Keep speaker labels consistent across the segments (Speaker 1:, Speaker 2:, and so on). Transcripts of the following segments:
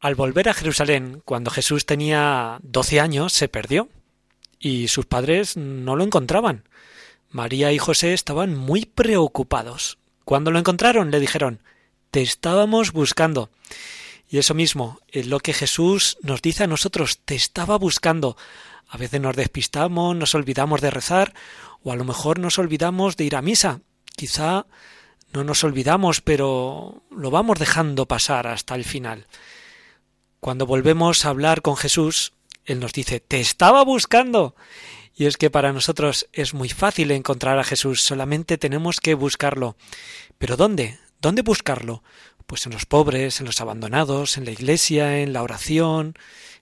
Speaker 1: Al volver a Jerusalén, cuando Jesús tenía doce años, se perdió y sus padres no lo encontraban. María y José estaban muy preocupados. Cuando lo encontraron, le dijeron Te estábamos buscando. Y eso mismo es lo que Jesús nos dice a nosotros, te estaba buscando. A veces nos despistamos, nos olvidamos de rezar, o a lo mejor nos olvidamos de ir a misa. Quizá no nos olvidamos, pero lo vamos dejando pasar hasta el final. Cuando volvemos a hablar con Jesús, Él nos dice, te estaba buscando. Y es que para nosotros es muy fácil encontrar a Jesús, solamente tenemos que buscarlo. Pero ¿dónde? ¿Dónde buscarlo? Pues en los pobres, en los abandonados, en la iglesia, en la oración,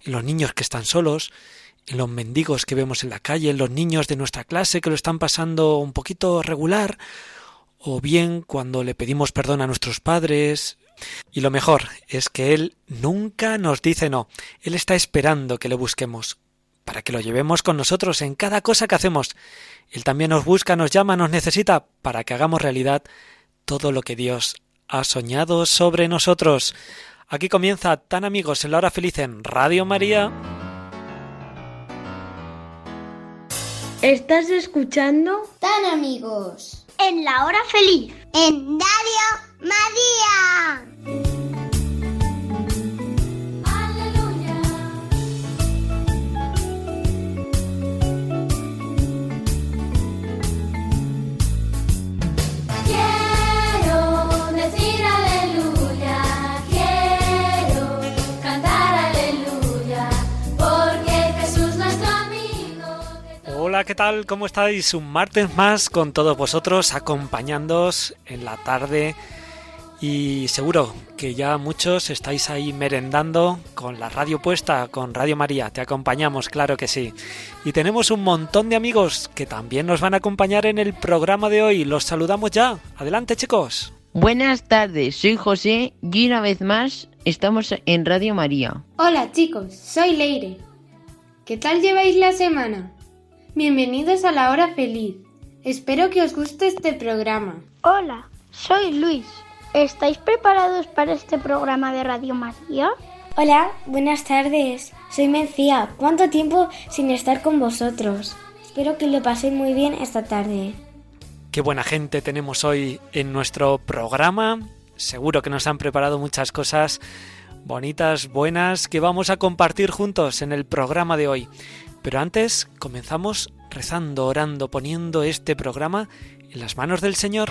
Speaker 1: en los niños que están solos, en los mendigos que vemos en la calle, en los niños de nuestra clase que lo están pasando un poquito regular, o bien cuando le pedimos perdón a nuestros padres, y lo mejor es que Él nunca nos dice no. Él está esperando que le busquemos, para que lo llevemos con nosotros en cada cosa que hacemos. Él también nos busca, nos llama, nos necesita, para que hagamos realidad todo lo que Dios ha soñado sobre nosotros. Aquí comienza Tan Amigos en la Hora Feliz en Radio María.
Speaker 2: ¿Estás escuchando?
Speaker 3: Tan Amigos.
Speaker 4: En la Hora Feliz.
Speaker 3: En Radio María.
Speaker 5: Quiero decir aleluya, quiero cantar aleluya, porque Jesús nuestro amigo.
Speaker 1: Hola, ¿qué tal? ¿Cómo estáis? Un martes más con todos vosotros, acompañándoos en la tarde. Y seguro que ya muchos estáis ahí merendando con la radio puesta, con Radio María. Te acompañamos, claro que sí. Y tenemos un montón de amigos que también nos van a acompañar en el programa de hoy. Los saludamos ya. Adelante, chicos.
Speaker 6: Buenas tardes, soy José y una vez más estamos en Radio María.
Speaker 2: Hola chicos, soy Leire. ¿Qué tal lleváis la semana? Bienvenidos a la hora feliz. Espero que os guste este programa.
Speaker 4: Hola, soy Luis. ¿Estáis preparados para este programa de Radio María?
Speaker 7: Hola, buenas tardes. Soy Mencía. ¿Cuánto tiempo sin estar con vosotros? Espero que lo paséis muy bien esta tarde.
Speaker 1: Qué buena gente tenemos hoy en nuestro programa. Seguro que nos han preparado muchas cosas bonitas, buenas, que vamos a compartir juntos en el programa de hoy. Pero antes comenzamos rezando, orando, poniendo este programa en las manos del Señor.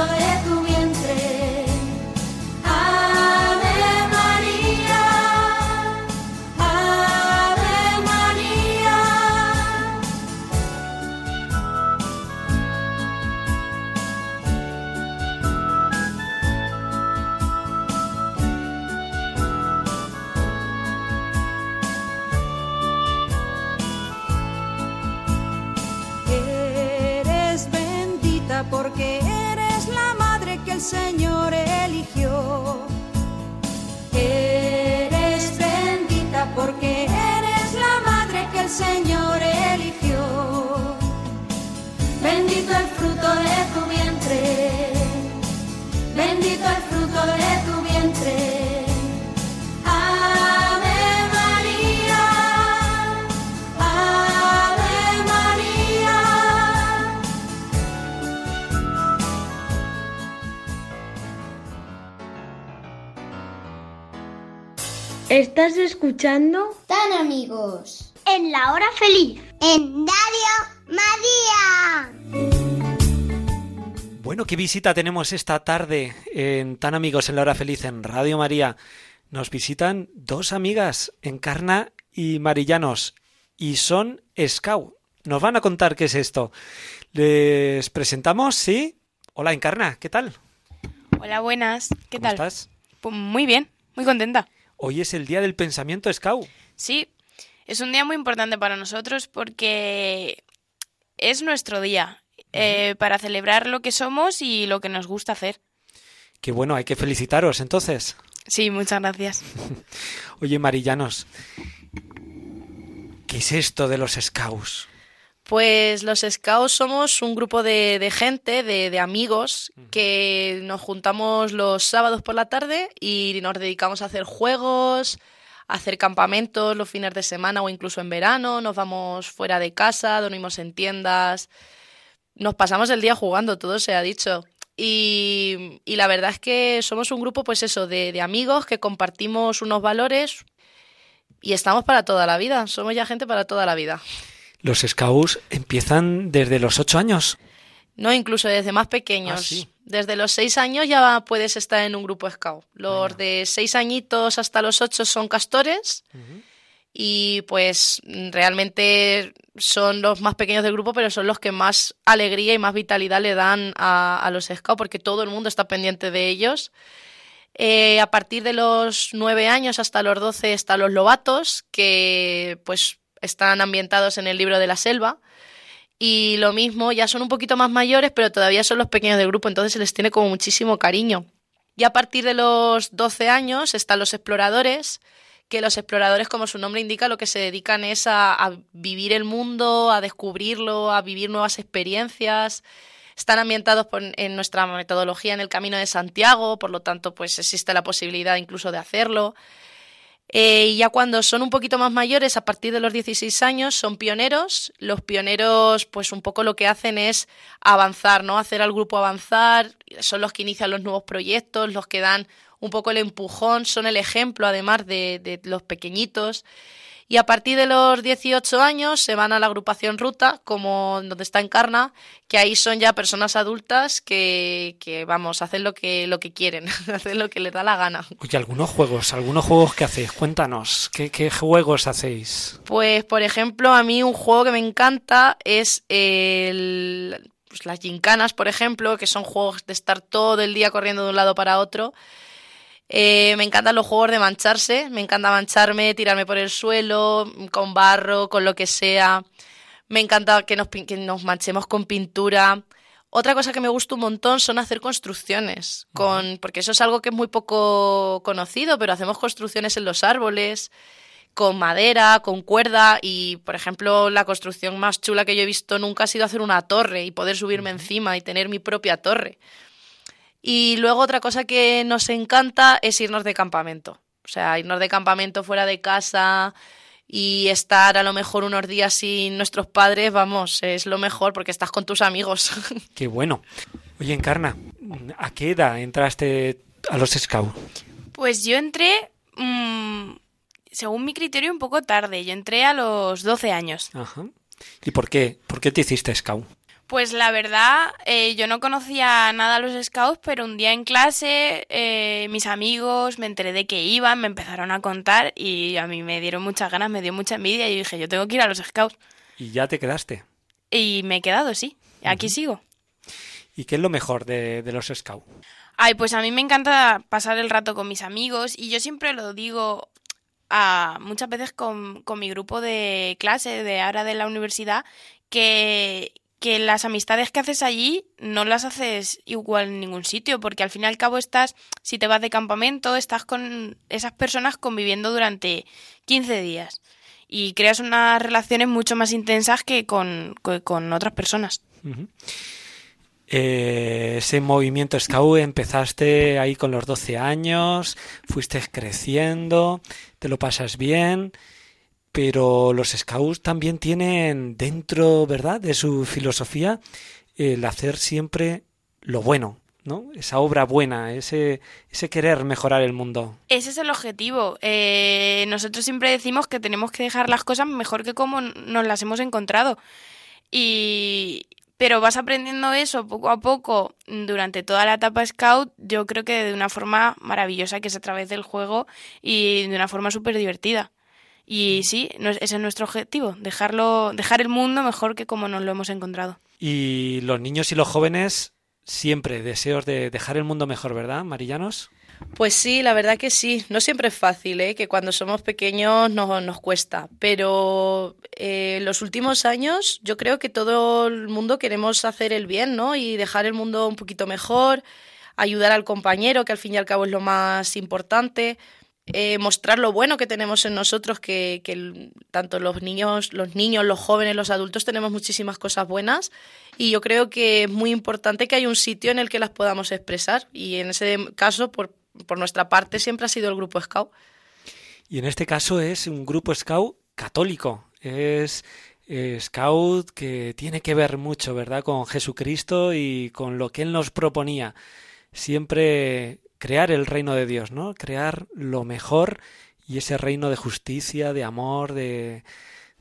Speaker 8: El el Señor eligió. Bendito el fruto de tu vientre, bendito el fruto de tu vientre. Ave María, Ave María.
Speaker 4: ¿Estás escuchando?
Speaker 3: Tan amigos.
Speaker 4: En la hora feliz.
Speaker 3: En Radio María.
Speaker 1: Bueno, qué visita tenemos esta tarde en Tan Amigos en la Hora Feliz en Radio María. Nos visitan dos amigas, Encarna y Marillanos, y son Scout. Nos van a contar qué es esto. Les presentamos, ¿sí? Hola, Encarna, ¿qué tal?
Speaker 9: Hola, buenas. ¿Qué
Speaker 1: ¿Cómo
Speaker 9: tal?
Speaker 1: estás?
Speaker 9: Pues muy bien, muy contenta.
Speaker 1: Hoy es el Día del Pensamiento Scout.
Speaker 9: Sí, es un día muy importante para nosotros porque es nuestro día eh, para celebrar lo que somos y lo que nos gusta hacer.
Speaker 1: Qué bueno, hay que felicitaros entonces.
Speaker 9: Sí, muchas gracias.
Speaker 1: Oye, Marillanos, ¿qué es esto de los Scouts?
Speaker 9: Pues los Scouts somos un grupo de, de gente, de, de amigos, que nos juntamos los sábados por la tarde y nos dedicamos a hacer juegos, hacer campamentos los fines de semana o incluso en verano. Nos vamos fuera de casa, dormimos en tiendas. Nos pasamos el día jugando, todo se ha dicho. Y, la verdad es que somos un grupo, pues eso, de, de amigos que compartimos unos valores y estamos para toda la vida. Somos ya gente para toda la vida.
Speaker 1: Los Scouts empiezan desde los ocho años.
Speaker 9: No, incluso desde más pequeños.
Speaker 1: Ah, sí.
Speaker 9: Desde los seis años ya puedes estar en un grupo scout. Los de seis añitos hasta los ocho son castores y pues realmente son los más pequeños del grupo, pero son los que más alegría y más vitalidad le dan a, a los scouts porque todo el mundo está pendiente de ellos. Eh, a partir de los nueve años hasta los doce están los lobatos, que pues están ambientados en el libro de la selva. Y lo mismo, ya son un poquito más mayores, pero todavía son los pequeños del grupo, entonces se les tiene como muchísimo cariño. Y a partir de los 12 años están los exploradores, que los exploradores, como su nombre indica, lo que se dedican es a, vivir el mundo, a descubrirlo, a vivir nuevas experiencias. Están ambientados por- en nuestra metodología en el Camino de Santiago, por lo tanto, pues existe la posibilidad incluso de hacerlo. Eh, y ya cuando son un poquito más mayores, a partir de los 16 años, son pioneros. Los pioneros, pues un poco lo que hacen es avanzar, ¿no? Hacer al grupo avanzar. Son los que inician los nuevos proyectos, los que dan un poco el empujón, son el ejemplo, además de, de los pequeñitos. Y a partir de los 18 años se van a la agrupación Ruta, como donde está Encarna, que ahí son ya personas adultas que, que vamos, hacen lo que, lo que quieren, hacen lo que les da la gana.
Speaker 1: Oye, algunos juegos, algunos juegos que hacéis, cuéntanos, ¿qué, qué juegos hacéis?
Speaker 9: Pues, por ejemplo, a mí un juego que me encanta es el, pues, las gincanas, por ejemplo, que son juegos de estar todo el día corriendo de un lado para otro. Eh, me encantan los juegos de mancharse, me encanta mancharme, tirarme por el suelo, con barro, con lo que sea. Me encanta que nos, que nos manchemos con pintura. Otra cosa que me gusta un montón son hacer construcciones, con, porque eso es algo que es muy poco conocido, pero hacemos construcciones en los árboles, con madera, con cuerda y, por ejemplo, la construcción más chula que yo he visto nunca ha sido hacer una torre y poder subirme encima y tener mi propia torre. Y luego otra cosa que nos encanta es irnos de campamento. O sea, irnos de campamento fuera de casa y estar a lo mejor unos días sin nuestros padres, vamos, es lo mejor porque estás con tus amigos.
Speaker 1: Qué bueno. Oye, Encarna, ¿a qué edad entraste a los Scouts?
Speaker 9: Pues yo entré, mm, según mi criterio, un poco tarde. Yo entré a los 12 años.
Speaker 1: Ajá. ¿Y por qué? ¿Por qué te hiciste Scout?
Speaker 9: Pues la verdad, eh, yo no conocía nada a los scouts, pero un día en clase eh, mis amigos me enteré de que iban, me empezaron a contar y a mí me dieron muchas ganas, me dio mucha envidia y dije, yo tengo que ir a los scouts.
Speaker 1: Y ya te quedaste.
Speaker 9: Y me he quedado, sí, aquí sigo.
Speaker 1: ¿Y qué es lo mejor de, de los Scouts?
Speaker 9: Ay, pues a mí me encanta pasar el rato con mis amigos y yo siempre lo digo a, muchas veces con, con mi grupo de clase de ahora de la universidad que,
Speaker 10: que las amistades que haces allí no las haces igual en ningún sitio, porque al fin y al cabo estás, si te vas de campamento, estás con esas personas conviviendo durante 15 días y creas unas relaciones mucho más intensas que con, con otras personas.
Speaker 1: Eh, ese movimiento Scout empezaste ahí con los 12 años, fuiste creciendo, te lo pasas bien, pero los Scouts también tienen dentro, ¿verdad?, de su filosofía el hacer siempre lo bueno, ¿no? Esa obra buena, ese, ese querer mejorar el mundo.
Speaker 10: Ese es el objetivo. Eh, nosotros siempre decimos que tenemos que dejar las cosas mejor que como nos las hemos encontrado. Y, pero vas aprendiendo eso poco a poco durante toda la etapa Scout, yo creo que de una forma maravillosa, que es a través del juego y de una forma súper divertida. Y sí, ese es nuestro objetivo, dejarlo, dejar el mundo mejor que como nos lo hemos encontrado.
Speaker 1: Y los niños y los jóvenes siempre deseos de dejar el mundo mejor, ¿verdad, Marillanos?
Speaker 9: Pues sí, la verdad que sí. No siempre es fácil, ¿eh? que cuando somos pequeños nos, nos cuesta. Pero eh, los últimos años yo creo que todo el mundo queremos hacer el bien, ¿no? Y dejar el mundo un poquito mejor, ayudar al compañero, que al fin y al cabo es lo más importante. Eh, mostrar lo bueno que tenemos en nosotros, que, tanto los niños, los niños, los jóvenes, los adultos tenemos muchísimas cosas buenas y yo creo que es muy importante que haya un sitio en el que las podamos expresar y en ese caso, por, por nuestra parte siempre ha sido el grupo Scout.
Speaker 1: Y en este caso es un grupo Scout católico. Es eh, Scout que tiene que ver mucho, ¿verdad?, con Jesucristo y con lo que Él nos proponía. Siempre crear el reino de Dios, ¿no? Crear lo mejor y ese reino de justicia, de amor, de,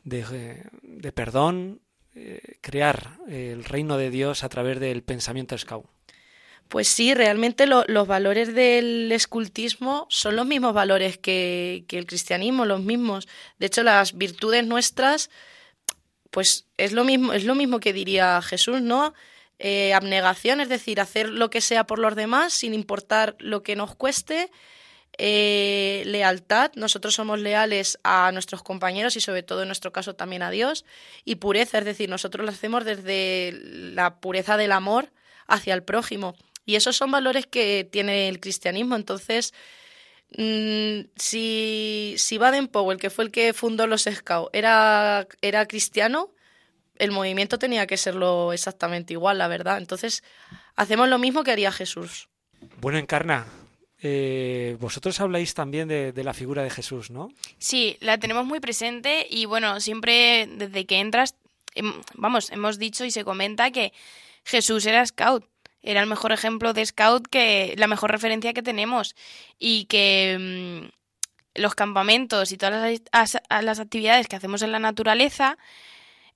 Speaker 1: de, de perdón, eh, crear el reino de Dios a través del pensamiento Scout.
Speaker 9: Pues sí, realmente los valores del escultismo son los mismos valores que, el cristianismo, los mismos. De hecho, las virtudes nuestras, pues es lo mismo, es lo mismo que diría Jesús, ¿no? Eh, abnegación, es decir, hacer lo que sea por los demás sin importar lo que nos cueste. Eh, lealtad, nosotros somos leales a nuestros compañeros y sobre todo en nuestro caso también a Dios. Y pureza, es decir, nosotros lo hacemos desde la pureza del amor hacia el prójimo. Y esos son valores que tiene el cristianismo. Entonces, mm, si, si Baden-Powell, que fue el que fundó los Scouts, era, era cristiano, el movimiento tenía que serlo exactamente igual, la verdad. Entonces, hacemos lo mismo que haría Jesús.
Speaker 1: Bueno, Encarna, eh, vosotros habláis también de, de, la figura de Jesús, ¿no?
Speaker 10: Sí, la tenemos muy presente y bueno, siempre desde que entras, vamos, hemos dicho y se comenta que Jesús era scout era el mejor ejemplo de scout que la mejor referencia que tenemos y que mm, los campamentos y todas las, las actividades que hacemos en la naturaleza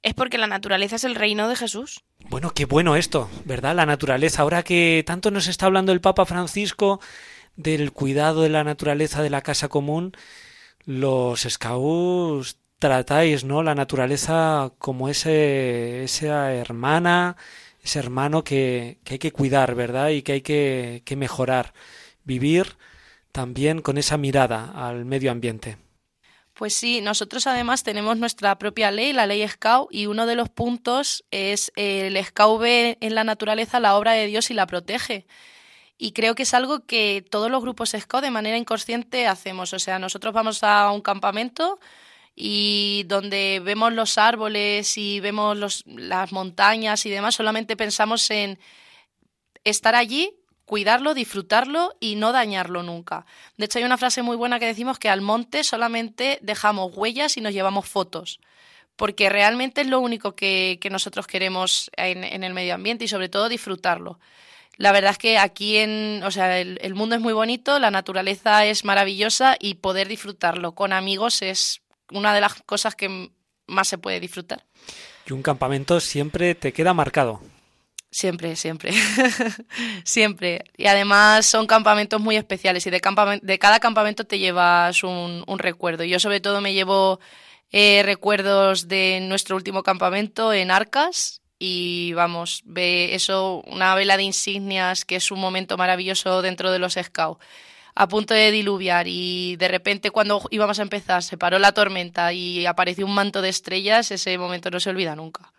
Speaker 10: es porque la naturaleza es el reino de Jesús.
Speaker 1: Bueno, qué bueno esto, ¿verdad? La naturaleza. Ahora que tanto nos está hablando el Papa Francisco del cuidado de la naturaleza de la casa común, los scouts tratáis, ¿no? La naturaleza como ese, esa hermana, ese hermano que, que hay que cuidar, ¿verdad? Y que hay que, que mejorar. Vivir también con esa mirada al medio ambiente.
Speaker 9: Pues sí, nosotros además tenemos nuestra propia ley, la ley Scout, y uno de los puntos es el Scout ve en la naturaleza la obra de Dios y la protege. Y creo que es algo que todos los grupos Scout de manera inconsciente hacemos. O sea, nosotros vamos a un campamento, y donde vemos los árboles y vemos las montañas y demás, solamente pensamos en estar allí, cuidarlo, disfrutarlo y no dañarlo nunca. De hecho, hay una frase muy buena que decimos que al monte solamente dejamos huellas y nos llevamos fotos porque realmente es lo único que, que nosotros queremos en, el medio ambiente y sobre todo disfrutarlo. La verdad es que aquí en, o sea, el, mundo es muy bonito, la naturaleza es maravillosa y poder disfrutarlo con amigos es una de las cosas que más se puede disfrutar.
Speaker 1: Y un campamento siempre te queda marcado.
Speaker 9: Siempre, siempre. siempre. Y además son campamentos muy especiales y de, de cada campamento te llevas un, recuerdo. Yo sobre todo me llevo eh, recuerdos de nuestro último campamento en Arcas y vamos, ve eso, una vela de insignias que es un momento maravilloso dentro de los scouts a punto de diluviar y de repente cuando íbamos a empezar se paró la tormenta y apareció un manto de estrellas, ese momento no se olvida nunca.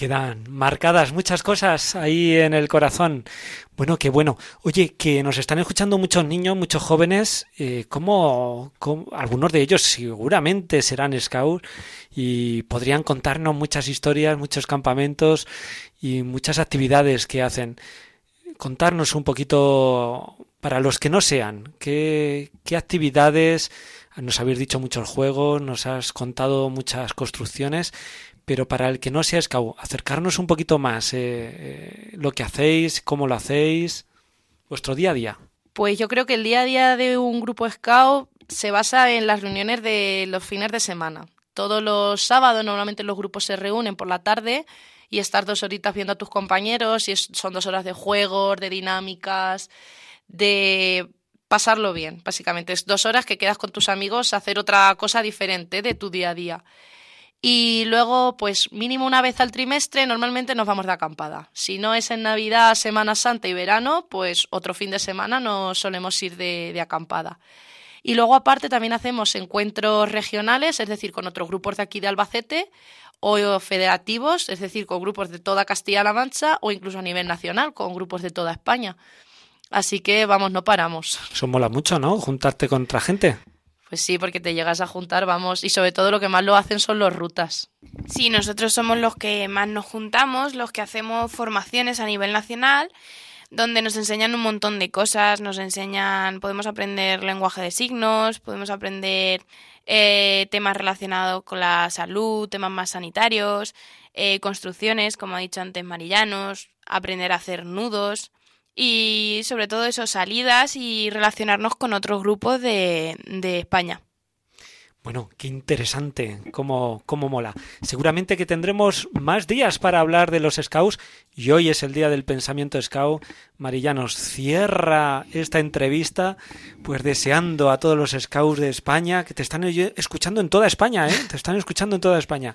Speaker 1: Quedan marcadas muchas cosas ahí en el corazón. Bueno, qué bueno. Oye, que nos están escuchando muchos niños, muchos jóvenes. Eh, ¿cómo, cómo- algunos de ellos seguramente serán scouts y podrían contarnos muchas historias, muchos campamentos y muchas actividades que hacen. Contarnos un poquito para los que no sean, qué, qué actividades, nos habéis dicho muchos juegos, nos has contado muchas construcciones, pero para el que no sea scout, acercarnos un poquito más, eh, eh, lo que hacéis, cómo lo hacéis, vuestro día a día.
Speaker 9: Pues yo creo que el día a día de un grupo scout se basa en las reuniones de los fines de semana. Todos los sábados normalmente los grupos se reúnen por la tarde y estar dos horitas viendo a tus compañeros y son dos horas de juegos, de dinámicas, de pasarlo bien, básicamente. Es dos horas que quedas con tus amigos a hacer otra cosa diferente de tu día a día. Y luego, pues mínimo una vez al trimestre, normalmente nos vamos de acampada. Si no es en Navidad, Semana Santa y verano, pues otro fin de semana nos solemos ir de, de acampada. Y luego aparte también hacemos encuentros regionales, es decir, con otros grupos de aquí de Albacete, o federativos, es decir, con grupos de toda Castilla-La Mancha, o incluso a nivel nacional, con grupos de toda España. Así que vamos, no paramos.
Speaker 1: Eso mola mucho, ¿no? Juntarte con otra gente.
Speaker 9: Pues sí, porque te llegas a juntar, vamos, y sobre todo lo que más lo hacen son los rutas.
Speaker 10: Sí, nosotros somos los que más nos juntamos, los que hacemos formaciones a nivel nacional, donde nos enseñan un montón de cosas, nos enseñan, podemos aprender lenguaje de signos, podemos aprender eh, temas relacionados con la salud, temas más sanitarios, eh, construcciones, como ha dicho antes Marillanos, aprender a hacer nudos y sobre todo eso, salidas y relacionarnos con otros grupos de, de España.
Speaker 1: Bueno, qué interesante, cómo, cómo mola. Seguramente que tendremos más días para hablar de los scouts y hoy es el día del pensamiento scout. Marillanos cierra esta entrevista pues deseando a todos los scouts de España que te están escuchando en toda España, ¿eh? Te están escuchando en toda España.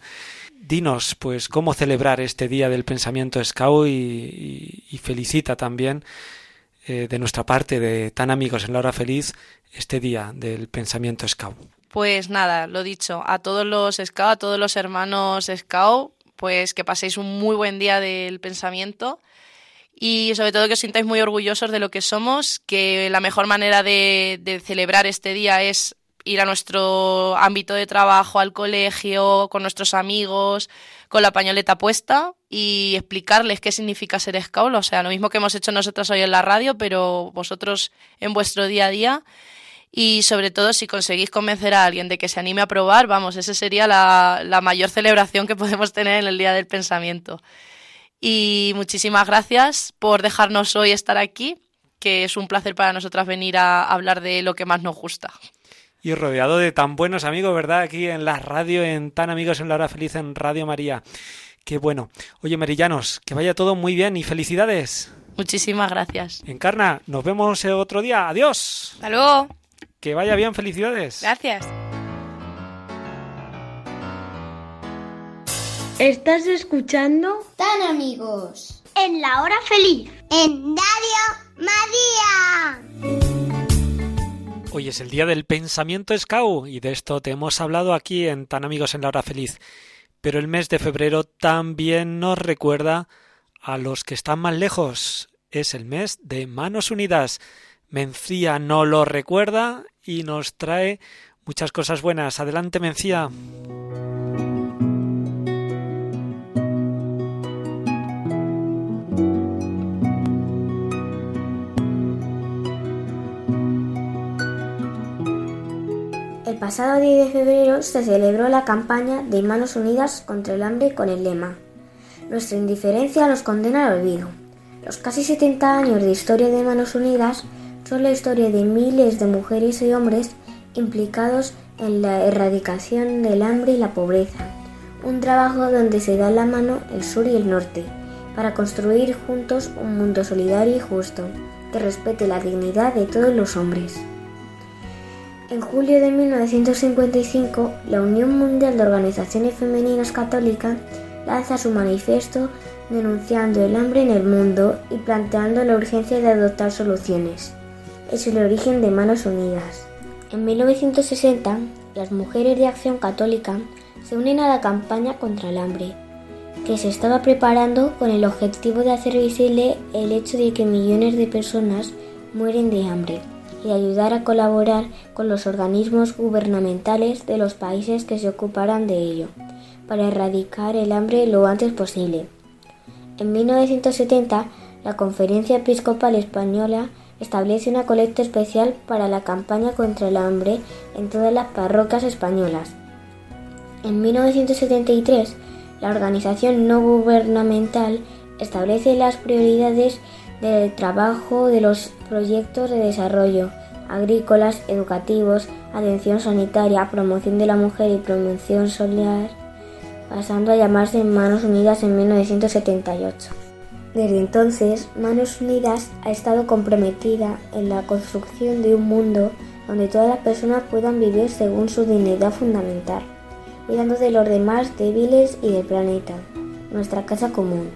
Speaker 1: Dinos, pues, cómo celebrar este día del pensamiento scout y, felicita también eh, de nuestra parte, de tan amigos en la hora feliz, este día del pensamiento scout.
Speaker 9: Pues nada, lo dicho, a todos los scout, a todos los hermanos scout, pues que paséis un muy buen día del pensamiento y sobre todo que os sintáis muy orgullosos de lo que somos, que la mejor manera de celebrar este día es ir a nuestro ámbito de trabajo, al colegio, con nuestros amigos, con la pañoleta puesta y explicarles qué significa ser scout, o sea, lo mismo que hemos hecho nosotros hoy en la radio, pero vosotros en vuestro día a día. Y sobre todo, si conseguís convencer a alguien de que se anime a probar, vamos, esa sería la, la mayor celebración que podemos tener en el Día del Pensamiento. Y muchísimas gracias por dejarnos hoy estar aquí, que es un placer para nosotras venir a hablar de lo que más nos gusta.
Speaker 1: Y rodeado de tan buenos amigos, ¿verdad? Aquí en la radio, en tan amigos en la hora feliz en Radio María. Qué bueno. Oye, Merillanos, que vaya todo muy bien y felicidades.
Speaker 9: Muchísimas gracias.
Speaker 1: Encarna, nos vemos otro día. Adiós.
Speaker 10: Hasta luego.
Speaker 1: Que vaya bien, felicidades.
Speaker 10: Gracias.
Speaker 7: ¿Estás escuchando?
Speaker 3: Tan amigos.
Speaker 4: En la hora feliz.
Speaker 3: En Radio María.
Speaker 1: Hoy es el día del pensamiento Scout y de esto te hemos hablado aquí en Tan Amigos en la Hora Feliz. Pero el mes de febrero también nos recuerda a los que están más lejos. Es el mes de Manos Unidas. Mencía no lo recuerda y nos trae muchas cosas buenas. Adelante, Mencía.
Speaker 7: El pasado 10 de febrero se celebró la campaña de Manos Unidas contra el hambre con el lema Nuestra indiferencia nos condena al olvido. Los casi 70 años de historia de Manos Unidas son la historia de miles de mujeres y hombres implicados en la erradicación del hambre y la pobreza. Un trabajo donde se da la mano el sur y el norte para construir juntos un mundo solidario y justo que respete la dignidad de todos los hombres. En julio de 1955, la Unión Mundial de Organizaciones Femeninas Católicas lanza su manifiesto denunciando el hambre en el mundo y planteando la urgencia de adoptar soluciones. Es el origen de Manos Unidas. En 1960, las mujeres de Acción Católica se unen a la campaña contra el hambre. que se estaba preparando con el objetivo de hacer visible el hecho de que millones de personas mueren de hambre y ayudar a colaborar con los organismos gubernamentales de los países que se ocuparan de ello, para erradicar el hambre lo antes posible. En 1970, la Conferencia Episcopal Española establece una colecta especial para la campaña contra el hambre en todas las parroquias españolas. En 1973, la organización no gubernamental establece las prioridades del trabajo de los proyectos de desarrollo agrícolas, educativos, atención sanitaria, promoción de la mujer y promoción solar, pasando a llamarse Manos Unidas en 1978. Desde entonces, Manos Unidas ha estado comprometida en la construcción de un mundo donde todas las personas puedan vivir según su dignidad fundamental, cuidando de los demás débiles y del planeta, nuestra casa común,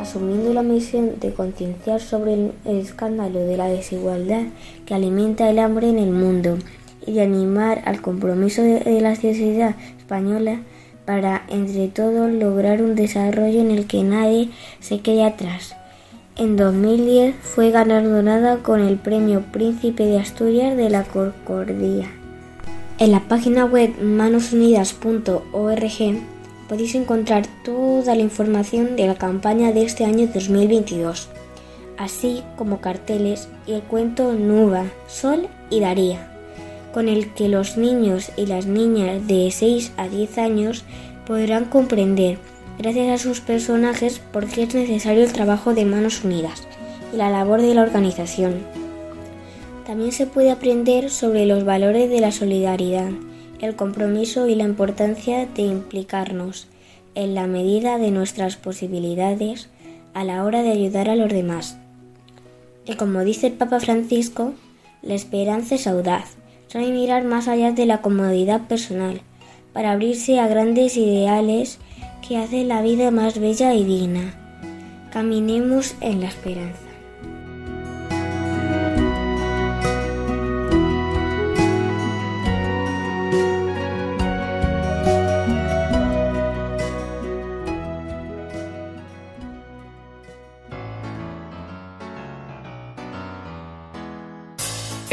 Speaker 7: asumiendo la misión de concienciar sobre el escándalo de la desigualdad que alimenta el hambre en el mundo y de animar al compromiso de la sociedad española para entre todos lograr un desarrollo en el que nadie se quede atrás. En 2010 fue galardonada con el Premio Príncipe de Asturias de la Concordia. En la página web manosunidas.org podéis encontrar toda la información de la campaña de este año 2022, así como carteles y el cuento Nuba, Sol y Daría con el que los niños y las niñas de 6 a 10 años podrán comprender, gracias a sus personajes, por qué es necesario el trabajo de manos unidas y la labor de la organización. También se puede aprender sobre los valores de la solidaridad, el compromiso y la importancia de implicarnos, en la medida de nuestras posibilidades, a la hora de ayudar a los demás. Y como dice el Papa Francisco, la esperanza es audaz, sabe mirar más allá de la comodidad personal, para abrirse a grandes ideales que hacen la vida más bella y digna. Caminemos en la esperanza.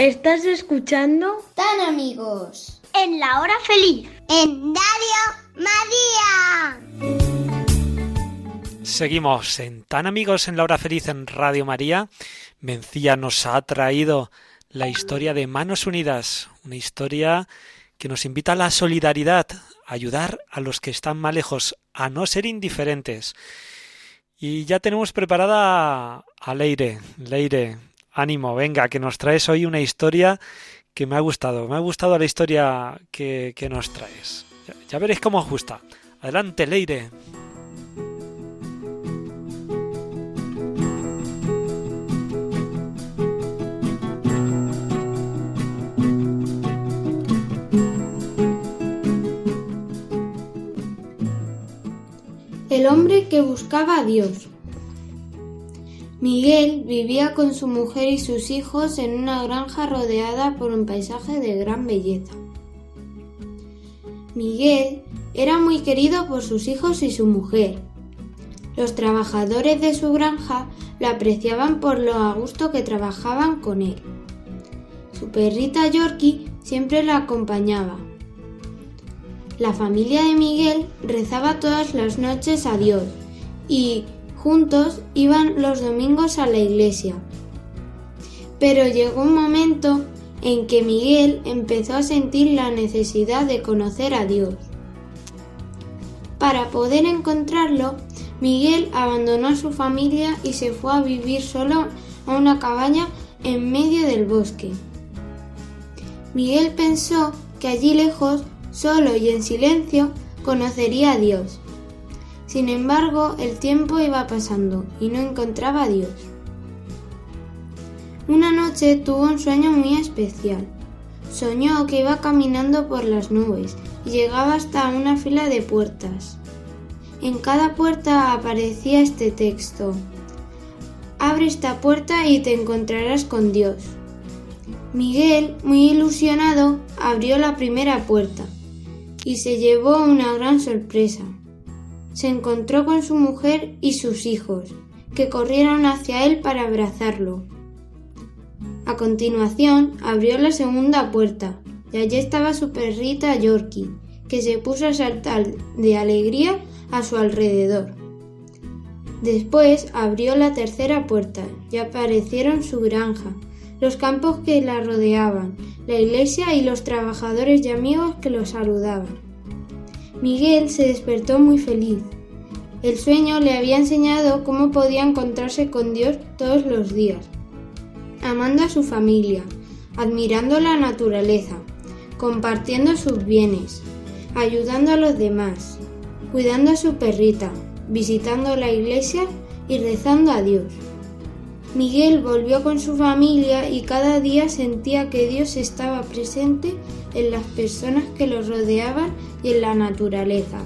Speaker 11: Estás escuchando
Speaker 3: Tan amigos.
Speaker 11: en la hora feliz.
Speaker 3: En Radio María.
Speaker 1: Seguimos en Tan Amigos en la Hora Feliz en Radio María. Mencía nos ha traído la historia de Manos Unidas, una historia que nos invita a la solidaridad, a ayudar a los que están más lejos, a no ser indiferentes. Y ya tenemos preparada a Leire. Leire, ánimo, venga, que nos traes hoy una historia que me ha gustado. Me ha gustado la historia que, que nos traes. Ya, ya veréis cómo os gusta. Adelante, Leire.
Speaker 12: El hombre que buscaba a Dios. Miguel vivía con su mujer y sus hijos en una granja rodeada por un paisaje de gran belleza. Miguel era muy querido por sus hijos y su mujer. Los trabajadores de su granja lo apreciaban por lo a gusto que trabajaban con él. Su perrita Yorkie siempre lo acompañaba. La familia de Miguel rezaba todas las noches a Dios y juntos iban los domingos a la iglesia. Pero llegó un momento en que Miguel empezó a sentir la necesidad de conocer a Dios. Para poder encontrarlo, Miguel abandonó a su familia y se fue a vivir solo a una cabaña en medio del bosque. Miguel pensó que allí lejos, solo y en silencio, conocería a Dios. Sin embargo, el tiempo iba pasando y no encontraba a Dios. Una noche tuvo un sueño muy especial. Soñó que iba caminando por las nubes y llegaba hasta una fila de puertas. En cada puerta aparecía este texto. Abre esta puerta y te encontrarás con Dios. Miguel, muy ilusionado, abrió la primera puerta y se llevó una gran sorpresa.
Speaker 2: Se encontró con su mujer y sus hijos, que corrieron hacia él para abrazarlo. A continuación abrió la segunda puerta y allí estaba su perrita Yorkie, que se puso a saltar de alegría a su alrededor. Después abrió la tercera puerta y aparecieron su granja, los campos que la rodeaban, la iglesia y los trabajadores y amigos que lo saludaban. Miguel se despertó muy feliz. El sueño le había enseñado cómo podía encontrarse con Dios todos los días, amando a su familia, admirando la naturaleza, compartiendo sus bienes, ayudando a los demás, cuidando a su perrita, visitando la iglesia y rezando a Dios. Miguel volvió con su familia y cada día sentía que Dios estaba presente en las personas que lo rodeaban y en la naturaleza.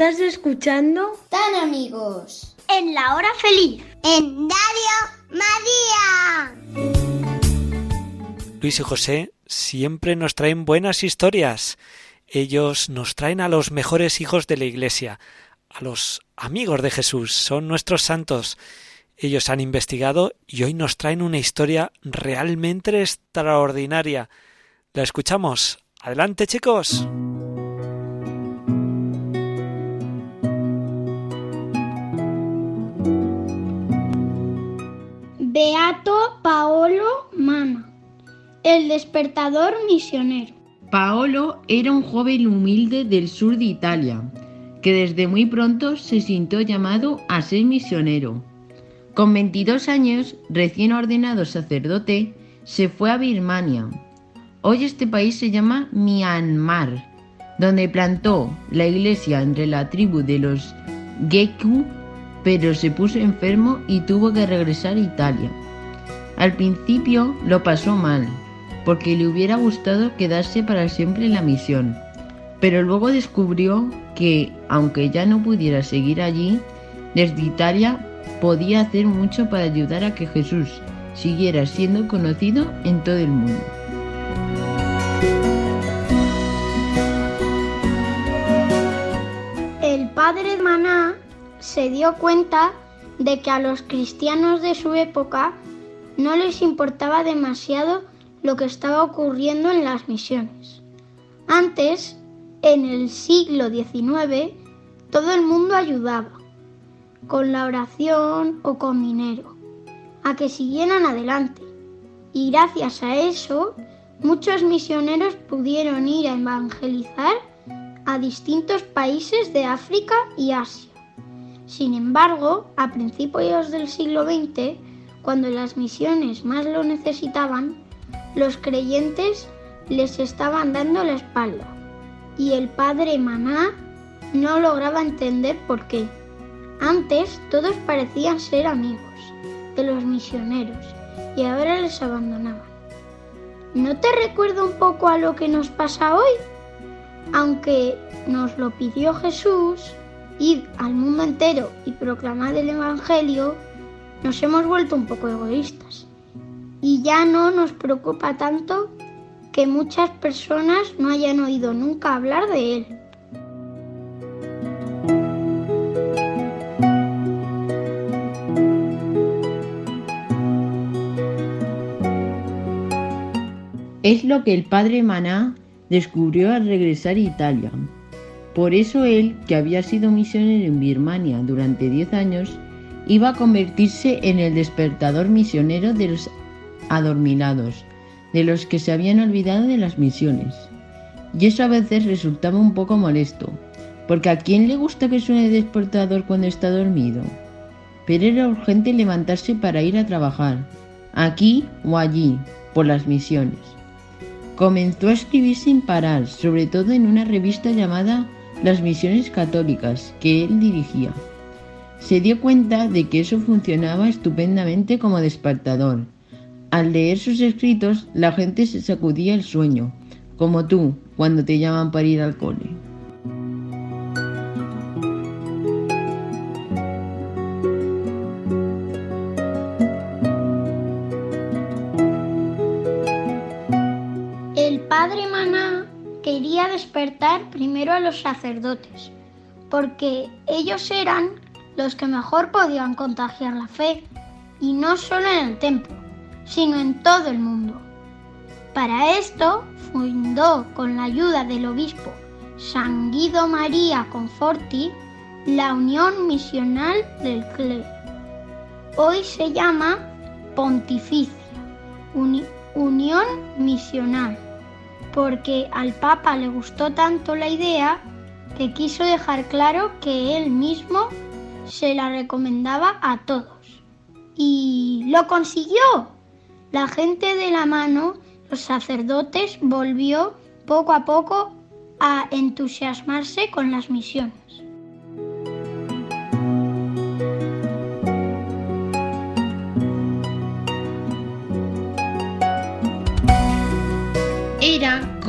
Speaker 4: Estás escuchando
Speaker 3: Tan amigos.
Speaker 4: en la hora feliz.
Speaker 3: En Radio María.
Speaker 1: Luis y José siempre nos traen buenas historias. Ellos nos traen a los mejores hijos de la Iglesia, a los amigos de Jesús, son nuestros santos. Ellos han investigado y hoy nos traen una historia realmente extraordinaria. ¿La escuchamos? Adelante, chicos.
Speaker 4: Beato Paolo Mama, el despertador misionero.
Speaker 6: Paolo era un joven humilde del sur de Italia, que desde muy pronto se sintió llamado a ser misionero. Con 22 años, recién ordenado sacerdote, se fue a Birmania. Hoy este país se llama Myanmar, donde plantó la iglesia entre la tribu de los Geku, pero se puso enfermo y tuvo que regresar a Italia. Al principio lo pasó mal, porque le hubiera gustado quedarse para siempre en la misión, pero luego descubrió que, aunque ya no pudiera seguir allí, desde Italia podía hacer mucho para ayudar a que Jesús siguiera siendo conocido en todo el mundo.
Speaker 4: El padre Maná se dio cuenta de que a los cristianos de su época no les importaba demasiado lo que estaba ocurriendo en las misiones. Antes, en el siglo XIX, todo el mundo ayudaba, con la oración o con dinero, a que siguieran adelante. Y gracias a eso, muchos misioneros pudieron ir a evangelizar a distintos países de África y Asia. Sin embargo, a principios del siglo XX, cuando las misiones más lo necesitaban, los creyentes les estaban dando la espalda y el padre Maná no lograba entender por qué. Antes todos parecían ser amigos de los misioneros y ahora les abandonaban. ¿No te recuerda un poco a lo que nos pasa hoy? Aunque nos lo pidió Jesús, id al mundo entero y proclamad el Evangelio, nos hemos vuelto un poco egoístas. Y ya no nos preocupa tanto que muchas personas no hayan oído nunca hablar de él.
Speaker 6: Es lo que el padre Maná descubrió al regresar a Italia. Por eso él, que había sido misionero en Birmania durante 10 años, iba a convertirse en el despertador misionero de los adormilados, de los que se habían olvidado de las misiones. Y eso a veces resultaba un poco molesto, porque ¿a quién le gusta que suene despertador cuando está dormido? Pero era urgente levantarse para ir a trabajar, aquí o allí, por las misiones. Comenzó a escribir sin parar, sobre todo en una revista llamada Las Misiones Católicas, que él dirigía. Se dio cuenta de que eso funcionaba estupendamente como despertador. Al leer sus escritos, la gente se sacudía el sueño, como tú, cuando te llaman para ir al cole.
Speaker 4: Los sacerdotes, porque ellos eran los que mejor podían contagiar la fe, y no solo en el templo, sino en todo el mundo. Para esto fundó con la ayuda del obispo San Guido María Conforti la Unión Misional del Clero. Hoy se llama Pontificia, Uni- Unión Misional, porque al Papa le gustó tanto la idea que quiso dejar claro que él mismo se la recomendaba a todos. Y lo consiguió. La gente de la mano, los sacerdotes, volvió poco a poco a entusiasmarse con las misiones.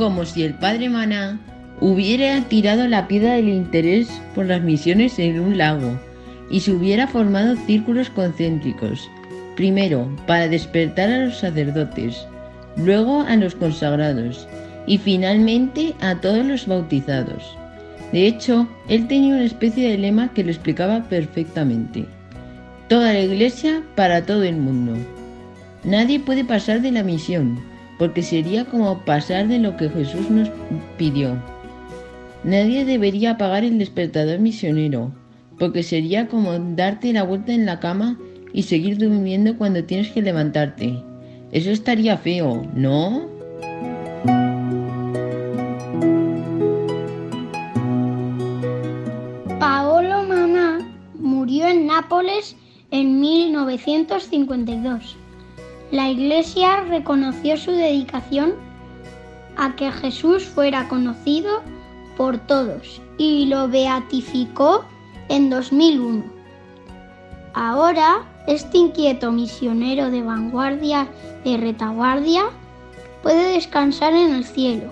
Speaker 6: Como si el padre Maná hubiera tirado la piedra del interés por las misiones en un lago y se hubiera formado círculos concéntricos, primero para despertar a los sacerdotes, luego a los consagrados y finalmente a todos los bautizados. De hecho, él tenía una especie de lema que lo explicaba perfectamente. Toda la iglesia para todo el mundo. Nadie puede pasar de la misión, porque sería como pasar de lo que Jesús nos pidió. Nadie debería apagar el despertador misionero, porque sería como darte la vuelta en la cama y seguir durmiendo cuando tienes que levantarte. Eso estaría feo, ¿no?
Speaker 4: Paolo Maná murió en Nápoles en 1952. La Iglesia reconoció su dedicación a que Jesús fuera conocido por todos y lo beatificó en 2001. Ahora, este inquieto misionero de vanguardia de retaguardia puede descansar en el cielo,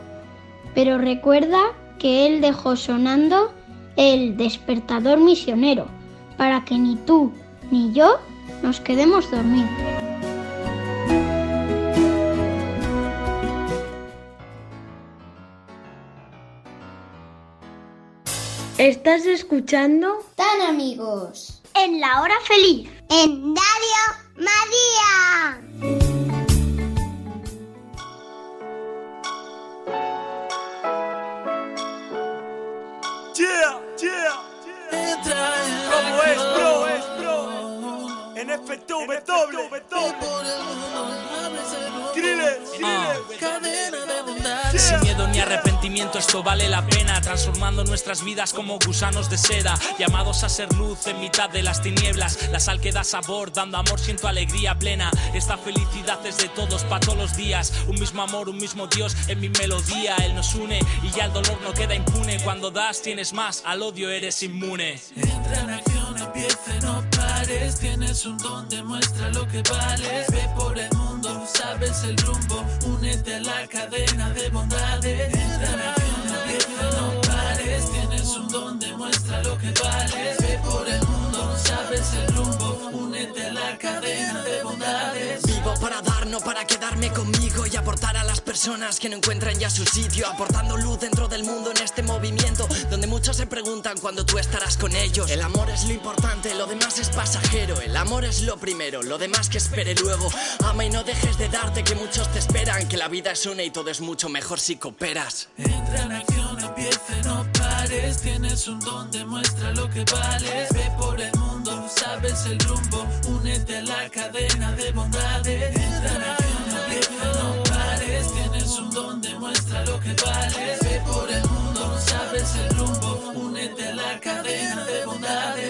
Speaker 4: pero recuerda que él dejó sonando el despertador misionero para que ni tú ni yo nos quedemos dormidos.
Speaker 2: Estás escuchando
Speaker 3: Tan amigos.
Speaker 4: En la hora feliz.
Speaker 3: En Radio María.
Speaker 13: Yeah, yeah. ¿Cómo es, bro? es, bro? En Skrillex, Skrillex.
Speaker 14: Sin miedo ni arrepentimiento esto vale la pena Transformando nuestras vidas como gusanos de seda Llamados a ser luz en mitad de las tinieblas La sal que da sabor, dando amor siento alegría plena Esta felicidad es de todos, pa' todos los días Un mismo amor, un mismo Dios en mi melodía Él nos une y ya el dolor no queda impune Cuando das tienes más, al odio eres inmune
Speaker 15: Entra en acción, empieza, no Tienes un don, demuestra lo que vales. Ve por el mundo, sabes el rumbo. Únete a la cadena de bondades. Entra no pares. Tienes un don, demuestra lo que vales. Ve por el mundo, sabes el rumbo. Únete a la cadena de bondades.
Speaker 16: Para dar, no para quedarme conmigo y aportar a las personas que no encuentran ya su sitio, aportando luz dentro del mundo en este movimiento, donde muchos se preguntan cuándo tú estarás con ellos. El amor es lo importante, lo demás es pasajero, el amor es lo primero, lo demás que espere luego. Ama y no dejes de darte que muchos te esperan, que la vida es una y todo es mucho mejor si cooperas.
Speaker 15: Entra en acción, empieza, no pares. Tienes un don, demuestra lo que vales. Ve por el mundo, sabes el rumbo. Únete a la cadena de bondades. Entra en acción, no pares. Tienes un don, demuestra lo que vales. Ve por el mundo, sabes el rumbo. Únete a la cadena de bondades.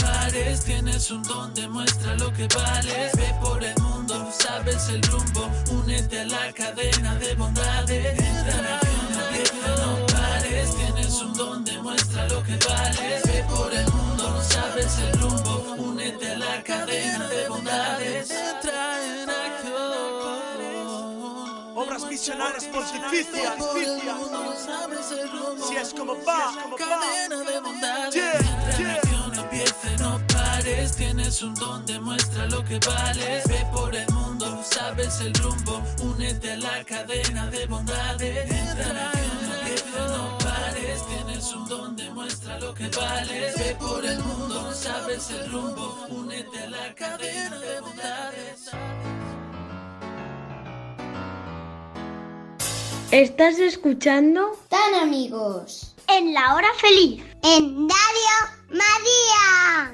Speaker 15: Pares. Tienes un don, demuestra lo que vales. Ve por el mundo, sabes el rumbo. Únete a la cadena de bondades. Entra en empieza, no pares. Tienes un don, demuestra lo que vales. Ve por el mundo, sabes el rumbo. Únete a la cadena de bondades. Entra en acción.
Speaker 13: Obras misionarias pontificias. Si es como va, como
Speaker 15: cadena de bondades.
Speaker 13: Yeah, yeah.
Speaker 15: Pares. Tienes un don, demuestra lo que vales. Ve por el mundo, sabes el rumbo. Únete a la cadena de bondades. Entra en acción, empieza, no pares. Tienes un don, demuestra lo que vales. Ve por el mundo, sabes el rumbo. Únete a la cadena de bondades.
Speaker 2: Estás escuchando
Speaker 3: Tan amigos.
Speaker 4: En la hora feliz.
Speaker 3: En Radio María.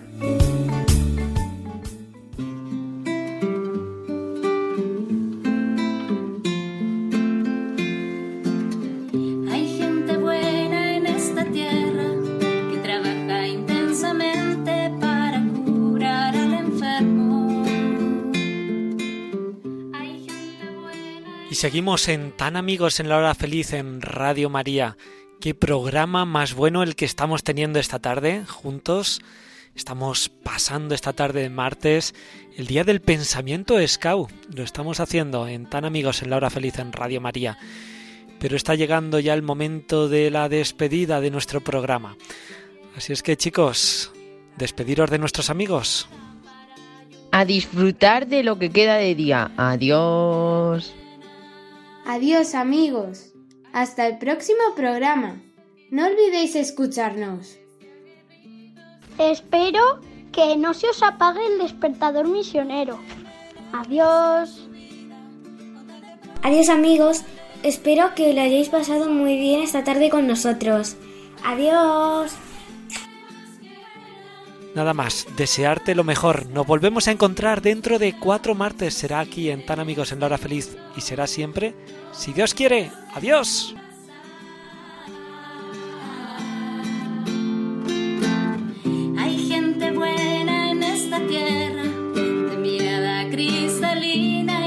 Speaker 5: Hay gente buena en esta tierra que trabaja intensamente para curar al enfermo. Hay gente buena.
Speaker 1: Y seguimos en Tan Amigos en la Hora Feliz en Radio María. Qué programa más bueno el que estamos teniendo esta tarde juntos. Estamos pasando esta tarde de martes el día del pensamiento Scout. Lo estamos haciendo en Tan Amigos en la Hora Feliz en Radio María. Pero está llegando ya el momento de la despedida de nuestro programa. Así es que chicos, despediros de nuestros amigos.
Speaker 6: A disfrutar de lo que queda de día. Adiós.
Speaker 2: Adiós amigos. Hasta el próximo programa. No olvidéis escucharnos.
Speaker 4: Espero que no se os apague el despertador misionero. Adiós.
Speaker 7: Adiós amigos. Espero que lo hayáis pasado muy bien esta tarde con nosotros. Adiós.
Speaker 1: Nada más, desearte lo mejor. Nos volvemos a encontrar dentro de cuatro martes. Será aquí en Tan Amigos en la Hora Feliz y será siempre si Dios quiere, adiós.
Speaker 5: Hay gente buena en esta tierra, de mirada cristalina.